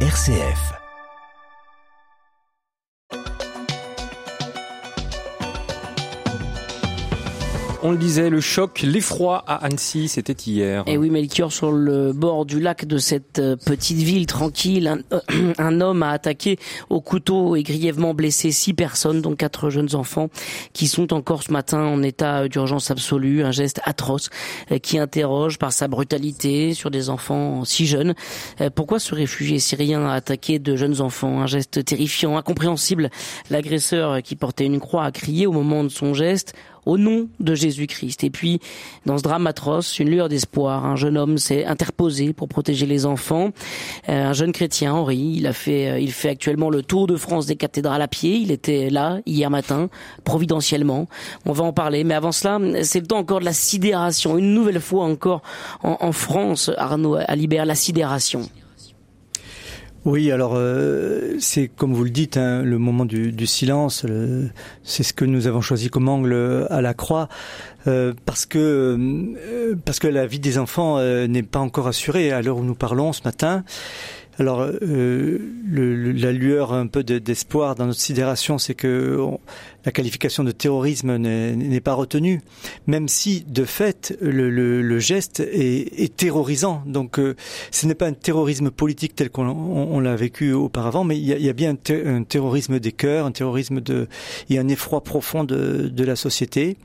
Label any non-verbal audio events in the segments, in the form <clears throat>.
RCF. On le disait, le choc, l'effroi à Annecy, c'était hier. Et oui, Melchior, sur le bord du lac de cette euh, petite ville tranquille, un, euh, <clears throat> un, homme a attaqué au couteau et grièvement blessé six personnes, dont quatre jeunes enfants, qui sont encore ce matin en état d'urgence absolue. Un geste atroce euh, qui interroge par sa brutalité sur des enfants si jeunes. Pourquoi ce réfugié syrien a attaqué de jeunes enfants? Un geste terrifiant, incompréhensible. L'agresseur qui portait une croix a crié au moment de son geste au nom de Jésus-Christ. Et puis, dans ce drame atroce, une lueur d'espoir. Un jeune homme s'est interposé pour protéger les enfants. Euh, un jeune chrétien, Henri, il a fait, euh, fait actuellement le tour de France des cathédrales à pied. Il était là hier matin, providentiellement. On va en parler. Mais avant cela, c'est le temps encore de la sidération. Une nouvelle fois encore en, en France, Arnaud Alibert, la sidération. Oui, alors euh, c'est comme vous le dites, hein, le moment du, du silence, c'est ce que nous avons choisi comme angle à la croix, euh, parce que euh, parce que la vie des enfants n'est pas encore assurée à l'heure où nous parlons ce matin. Alors, euh, le, la lueur un peu d'espoir dans notre sidération, c'est que la qualification de terrorisme n'est pas retenue, même si de fait le, le, le geste est, est, terrorisant. Donc, euh, ce n'est pas un terrorisme politique tel qu'on l'a vécu auparavant, mais il y a, il y a bien un, un, terrorisme des cœurs, un terrorisme de, et un effroi profond de, de la société.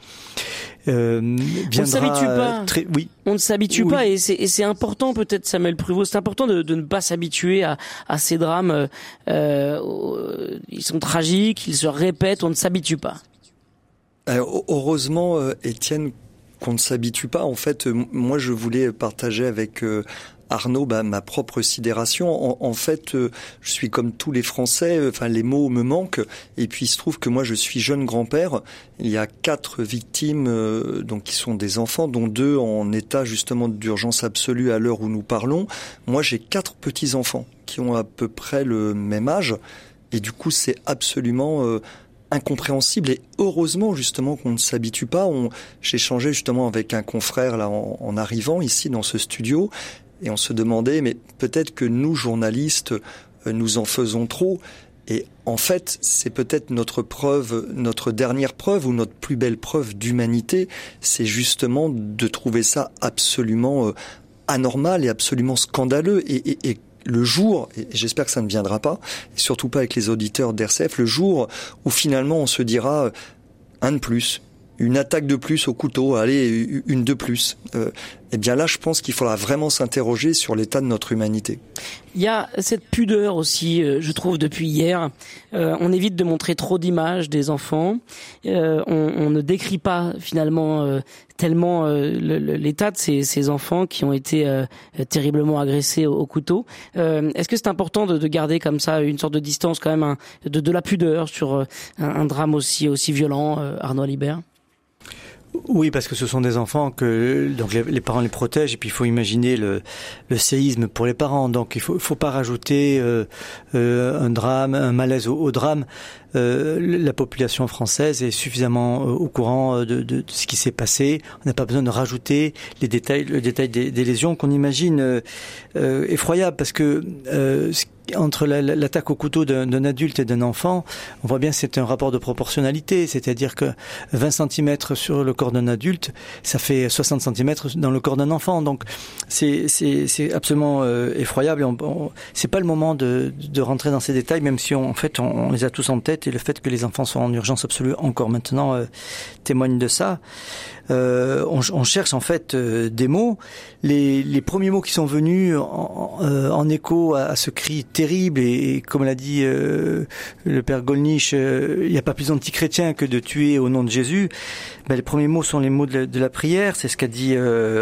Euh, on ne s'habitue pas. Très, oui. On ne s'habitue oui. pas et c'est important peut-être Samuel Pruvot, c'est important de, de, ne pas s'habituer à, à, ces drames. Euh, euh, ils sont tragiques, ils se répètent, on ne s'habitue pas. Alors, heureusement, euh, Étienne, qu'on ne s'habitue pas. En fait, moi, je voulais partager avec euh, Arnaud, bah, ma propre sidération. En, fait, euh, je suis comme tous les Français. Euh, enfin, les mots me manquent. Et puis, il se trouve que moi, je suis jeune grand-père. Il y a quatre victimes, euh, donc qui sont des enfants, dont deux en état justement d'urgence absolue à l'heure où nous parlons. Moi, j'ai quatre petits enfants qui ont à peu près le même âge. Et du coup, c'est absolument euh, incompréhensible et heureusement justement qu'on ne s'habitue pas. J'ai échangé justement avec un confrère là en, arrivant ici dans ce studio et on se demandait, mais peut-être que nous, journalistes, euh, nous en faisons trop. Et en fait, c'est peut-être notre preuve, notre dernière preuve ou notre plus belle preuve d'humanité, c'est justement de trouver ça absolument euh, anormal et absolument scandaleux. Et le jour, et j'espère que ça ne viendra pas, et surtout pas avec les auditeurs d'RCF, le jour où finalement on se dira euh, un de plus, une attaque de plus au couteau, allez, une de plus. Euh, eh bien là, je pense qu'il faudra vraiment s'interroger sur l'état de notre humanité. Il y a cette pudeur aussi, euh, je trouve, depuis hier. Euh, on évite de montrer trop d'images des enfants. Euh, on, on, ne décrit pas finalement euh, tellement l'état de ces, ces, enfants qui ont été terriblement agressés au, au couteau. Est-ce que c'est important de, de, garder comme ça une sorte de distance quand même, de, de, la pudeur sur un, un, drame aussi aussi violent, Arnaud Libert oui, parce que ce sont des enfants que donc les, parents les protègent et puis il faut imaginer le, séisme pour les parents. Donc il faut, faut pas rajouter euh, euh, un drame, un malaise au drame. Euh, la population française est suffisamment euh, au courant de, de, de ce qui s'est passé. On n'a pas besoin de rajouter les détails, le détail des, des lésions qu'on imagine euh, effroyables parce que entre l'attaque au couteau d'un adulte et d'un enfant, on voit bien c'est un rapport de proportionnalité, c'est-à-dire que 20 cm sur le corps d'un adulte, ça fait 60 cm dans le corps d'un enfant. Donc c'est absolument euh, effroyable. C'est pas le moment de, de, rentrer dans ces détails, même si on, en fait on, les a tous en tête et le fait que les enfants soient en urgence absolue encore maintenant euh, témoigne de ça. Euh, on, on, cherche en fait euh, des mots. Les, les, premiers mots qui sont venus en, écho à, à, ce cri terrible et, comme l'a dit euh, le père Golnisch, il n'y a pas plus anti-chrétien que de tuer au nom de Jésus. Ben, les premiers mots sont les mots de la, de la prière. C'est ce qu'a dit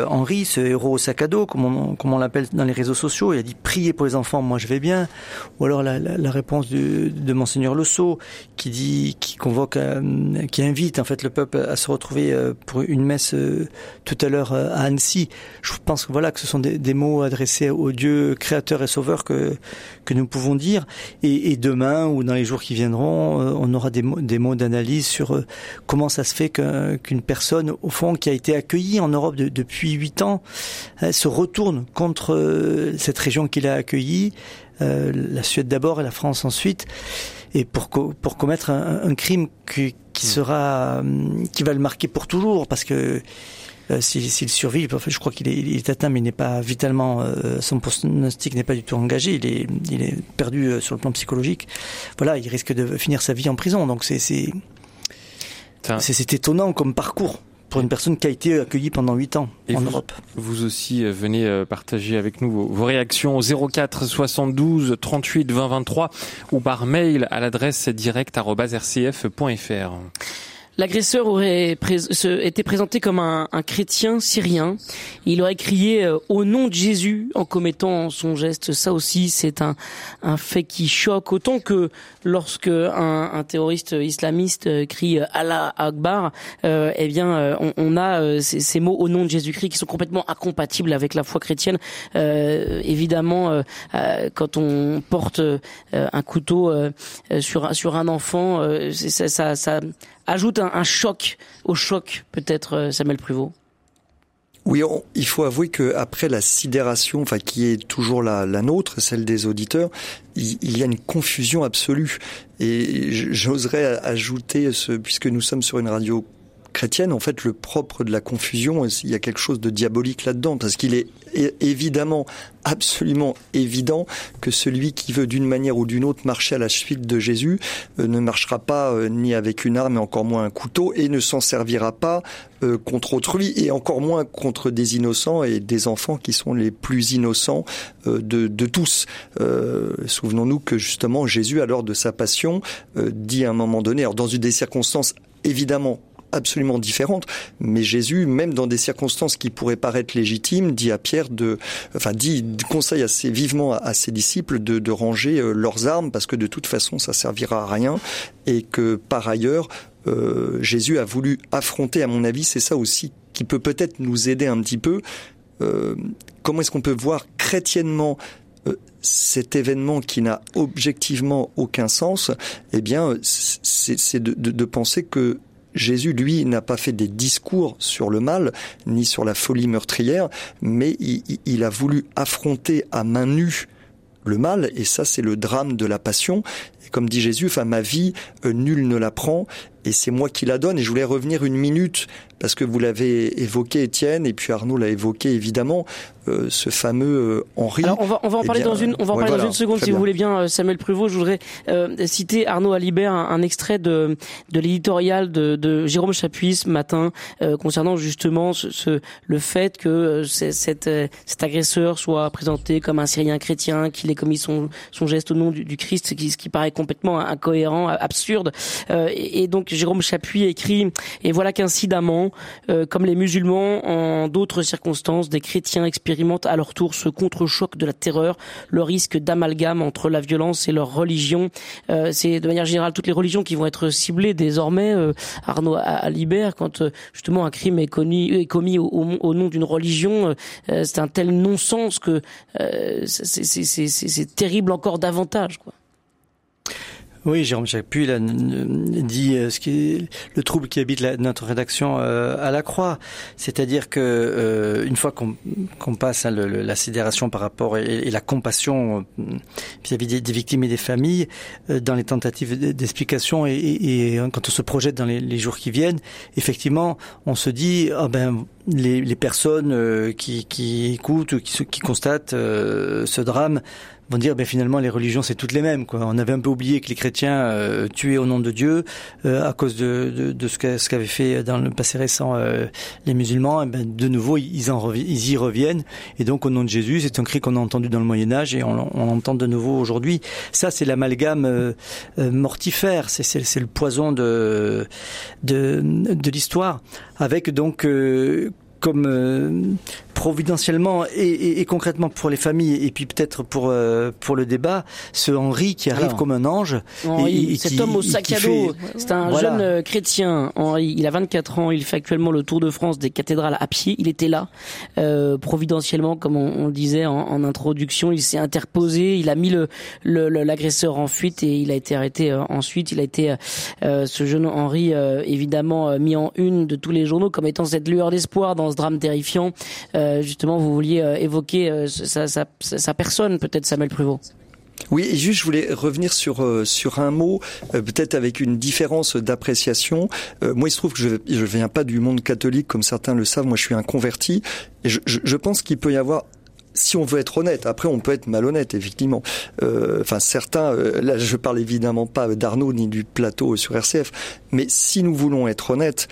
Henri, ce héros au sac à dos, comme on, comme on l'appelle dans les réseaux sociaux. Il a dit priez pour les enfants, moi je vais bien. Ou alors la, la, la réponse de, de monseigneur Sceau qui dit, qui convoque, qui invite en fait le peuple à se retrouver pour une messe euh, tout à l'heure euh, à Annecy. Je pense que voilà que ce sont des, mots adressés au Dieu créateur et sauveur que que nous pouvons dire. Et, demain ou dans les jours qui viendront, euh, on aura des mots, des mots d'analyse sur comment ça se fait qu'un qu'une personne, au fond, qui a été accueillie en Europe depuis huit ans, se retourne contre cette région qu'il a accueillie, la Suède d'abord et la France ensuite, et pour, pour commettre un, un crime qui, qui hmm. sera, qui va le marquer pour toujours, parce que euh, s'il survit, je crois qu'il est, il est, atteint, mais il n'est pas vitalement, euh, son pronostic n'est pas du tout engagé. Il est, il est perdu euh, sur le plan psychologique. Voilà, il risque de finir sa vie en prison. Donc c'est, c'est, c'est étonnant comme parcours pour une personne qui a été accueillie pendant 8 ans en Europe. Vous aussi venez partager avec nous vos, réactions au 04 72 38 20 23 ou par mail à l'adresse direct@rcf.fr. L'agresseur aurait été présenté comme un, chrétien syrien. Il aurait crié euh, au nom de Jésus en commettant son geste. Ça aussi, c'est un, fait qui choque autant que lorsque un, terroriste islamiste euh, crie Allah Akbar. Euh, eh bien, on, a ces, mots au nom de Jésus-Christ qui sont complètement incompatibles avec la foi chrétienne. évidemment, quand on porte un couteau sur sur un enfant, ça, ça ajoute un, choc au choc, peut-être, euh, Samuel Pruvot oui, il faut avouer que après la sidération, enfin qui est toujours la, la nôtre, celle des auditeurs, il, y a une confusion absolue. Et j'oserais ajouter, ce, puisque nous sommes sur une radio chrétienne, en fait, le propre de la confusion, il y a quelque chose de diabolique là-dedans, parce qu'il est évidemment, absolument évident que celui qui veut d'une manière ou d'une autre marcher à la suite de Jésus euh, ne marchera pas euh, ni avec une arme et encore moins un couteau et ne s'en servira pas euh, contre autrui et encore moins contre des innocents et des enfants qui sont les plus innocents de, de, tous. Souvenons-nous que justement Jésus, à l'heure de sa passion, dit à un moment donné, alors dans une des circonstances évidemment absolument différentes. Mais Jésus, même dans des circonstances qui pourraient paraître légitimes, dit à Pierre de, enfin, dit, conseille assez vivement à, ses disciples de, de, ranger euh, leurs armes parce que de toute façon, ça servira à rien et que par ailleurs, euh, Jésus a voulu affronter, à mon avis, c'est ça aussi qui peut peut-être nous aider un petit peu. Euh, comment est-ce qu'on peut voir chrétiennement euh, cet événement qui n'a objectivement aucun sens, eh bien, c'est de, de, de, penser que Jésus, lui, n'a pas fait des discours sur le mal, ni sur la folie meurtrière, mais il, a voulu affronter à main nue le mal, et ça c'est le drame de la passion. Et comme dit Jésus, enfin ma vie, euh, nul ne la prend, et c'est moi qui la donne. Et je voulais revenir une minute parce que vous l'avez évoqué, Étienne, et puis Arnaud l'a évoqué évidemment, ce fameux euh, Henri. Alors on va on va en eh parler dans une on va en parler dans une seconde si vous voulez bien, euh, Samuel Pruvot. Je voudrais citer Arnaud Alibert un, extrait de de l'éditorial de, de Jérôme Chapuis ce matin concernant justement ce, le fait que cet cet agresseur soit présenté comme un Syrien chrétien, qu'il ait commis son son geste au nom du, du Christ, ce qui, ce qui paraît complètement incohérent, absurde. et, et donc Jérôme Chapuis écrit et voilà qu'incidemment euh, comme les musulmans, en d'autres circonstances, des chrétiens expérimentent à leur tour ce contre-choc de la terreur, le risque d'amalgame entre la violence et leur religion. Euh, c'est de manière générale toutes les religions qui vont être ciblées désormais. Euh, Arnaud Alibert, quand justement un crime est, commis au, nom d'une religion, c'est un tel non-sens que c'est terrible encore davantage. Quoi. Oui, Jérôme Chapuis là, dit euh, ce qui le trouble qui habite notre rédaction euh, à la Croix, c'est-à-dire que euh, une fois qu'on passe à la sidération par rapport et, la compassion vis-à-vis des, victimes et des familles, dans les tentatives d'explication et, quand on se projette dans les, jours qui viennent, effectivement, on se dit ah ben les, personnes qui, écoutent, qui, qui constatent ce drame vont dire ben finalement les religions c'est toutes les mêmes quoi. On avait un peu oublié que les chrétiens euh, tuaient au nom de Dieu euh, à cause de, de, de ce qu'avaient fait dans le passé récent euh, les musulmans. Ben, de nouveau ils, en ils y reviennent et donc au nom de Jésus c'est un cri qu'on a entendu dans le Moyen Âge et on, on entend de nouveau aujourd'hui. Ça c'est l'amalgame mortifère, c'est le poison de de, de l'histoire avec donc comme providentiellement et, et, concrètement pour les familles et puis peut-être pour pour le débat, ce Henri qui arrive comme un ange. Henri, cet homme au sac à dos, c'est un jeune chrétien. Henri, il a 24 ans, il fait actuellement le tour de France des cathédrales à pied. Il était là providentiellement, comme on, on disait en, en introduction, il s'est interposé, il a mis le l'agresseur en fuite et il a été arrêté ensuite. Il a été ce jeune Henri évidemment mis en une de tous les journaux comme étant cette lueur d'espoir dans ce drame terrifiant. Euh, justement, vous vouliez euh, évoquer euh, sa, personne, peut-être Samuel Pruvot. Oui, juste je voulais revenir sur sur un mot, peut-être avec une différence d'appréciation. moi, il se trouve que je je viens pas du monde catholique comme certains le savent. Moi, je suis un converti, et je, pense qu'il peut y avoir si on veut être honnête, après on peut être malhonnête, effectivement. Euh, enfin, certains, là je parle évidemment pas d'Arnaud ni du plateau sur RCF, mais si nous voulons être honnêtes,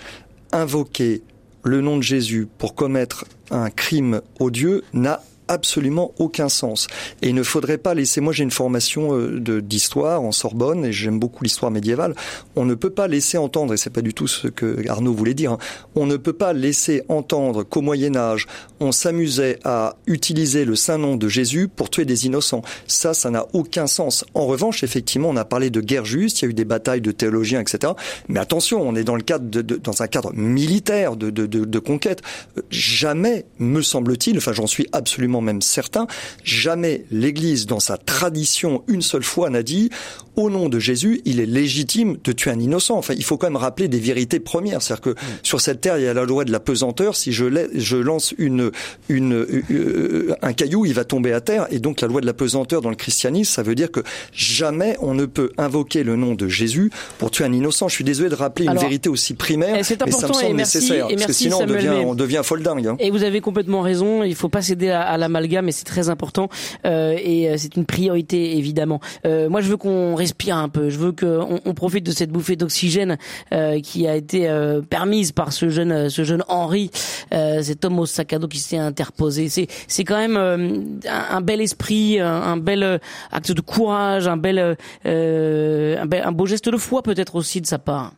invoquer le nom de Jésus pour commettre un crime odieux n'a absolument aucun sens. Et il ne faudrait pas laisser, moi j'ai une formation euh, d'histoire en Sorbonne et j'aime beaucoup l'histoire médiévale, on ne peut pas laisser entendre, et c'est pas du tout ce que Arnaud voulait dire, hein, on ne peut pas laisser entendre qu'au Moyen Âge, on s'amusait à utiliser le saint nom de Jésus pour tuer des innocents. Ça, ça n'a aucun sens. En revanche, effectivement, on a parlé de guerre juste, il y a eu des batailles de théologiens, etc. Mais attention, on est dans le cadre de, dans un cadre militaire de, de, de conquête. Jamais, me semble-t-il, enfin j'en suis absolument même certain, jamais l'Église, dans sa tradition, une seule fois n'a dit au nom de Jésus, il est légitime de tuer un innocent. Enfin, il faut quand même rappeler des vérités premières. C'est-à-dire que mm. sur cette terre, il y a la loi de la pesanteur. Si je, je lance une, une, euh, un caillou, il va tomber à terre. Et donc, la loi de la pesanteur dans le christianisme, ça veut dire que jamais on ne peut invoquer le nom de Jésus pour tuer un innocent. Je suis désolé de rappeler une vérité aussi primaire, mais ça me semble nécessaire. parce que sinon, on devient, on devient folle dingue. Hein. Et vous avez complètement raison. Il faut pas céder à, à l'amalgame, mais c'est très important. Euh, et euh, c'est une priorité, évidemment. Euh, moi, je veux qu'on respire un peu. Je veux qu'on on profite de cette bouffée d'oxygène euh, qui a été euh, permise par ce jeune, euh, ce jeune Henri, cet homme au sac à dos qui s'est interposé. C'est, c'est quand même un, bel esprit, un, bel acte de courage, un bel, un, un beau geste de foi peut-être aussi de sa part.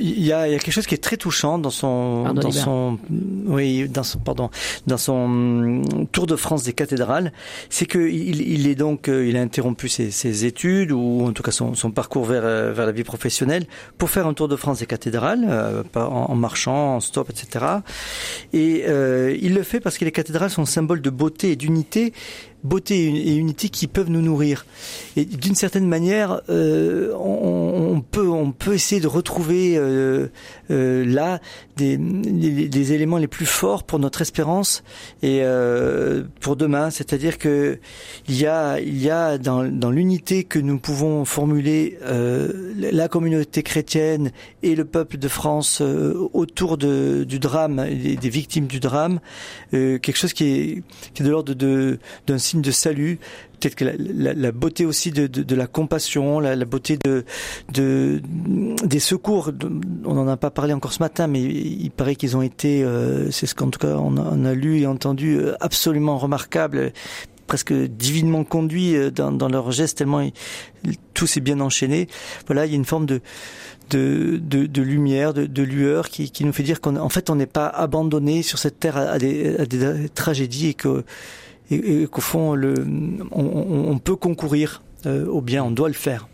Il y, a, il y a quelque chose qui est très touchant dans son, dans son, oui, dans son, pardon, dans son hum, tour de France des cathédrales, c'est que il, il, est donc, euh, il a interrompu ses, ses, études ou en tout cas son, son parcours vers euh, vers la vie professionnelle pour faire un tour de France des cathédrales, euh, en, en, marchant, en stop, etc. Et euh, il le fait parce que les cathédrales sont symbole de beauté et d'unité beauté et unité qui peuvent nous nourrir. Et d'une certaine manière, euh, on, peut on peut essayer de retrouver euh, euh, là des, des, éléments les plus forts pour notre espérance et euh, pour demain. C'est-à-dire que il y a il y a dans, dans l'unité que nous pouvons formuler euh, la communauté chrétienne et le peuple de France autour de, du drame, des, des victimes du drame, quelque chose qui est, qui est de l'ordre de d'un de salut, peut-être que la, la, beauté aussi de, de, de la compassion, la, la, beauté de, de des secours. On n'en a pas parlé encore ce matin, mais il paraît qu'ils ont été, euh, c'est ce qu'en tout cas on a, on a, lu et entendu, euh, absolument remarquables presque divinement conduits euh, dans, dans leurs gestes tellement tout s'est bien enchaîné. Voilà, il y a une forme de de, de, de lumière, de, de, lueur qui, qui nous fait dire qu'en fait on n'est pas abandonné sur cette terre à des, à des tragédies et que et, et qu'au fond, le, on, on, peut concourir euh, au bien, on doit le faire.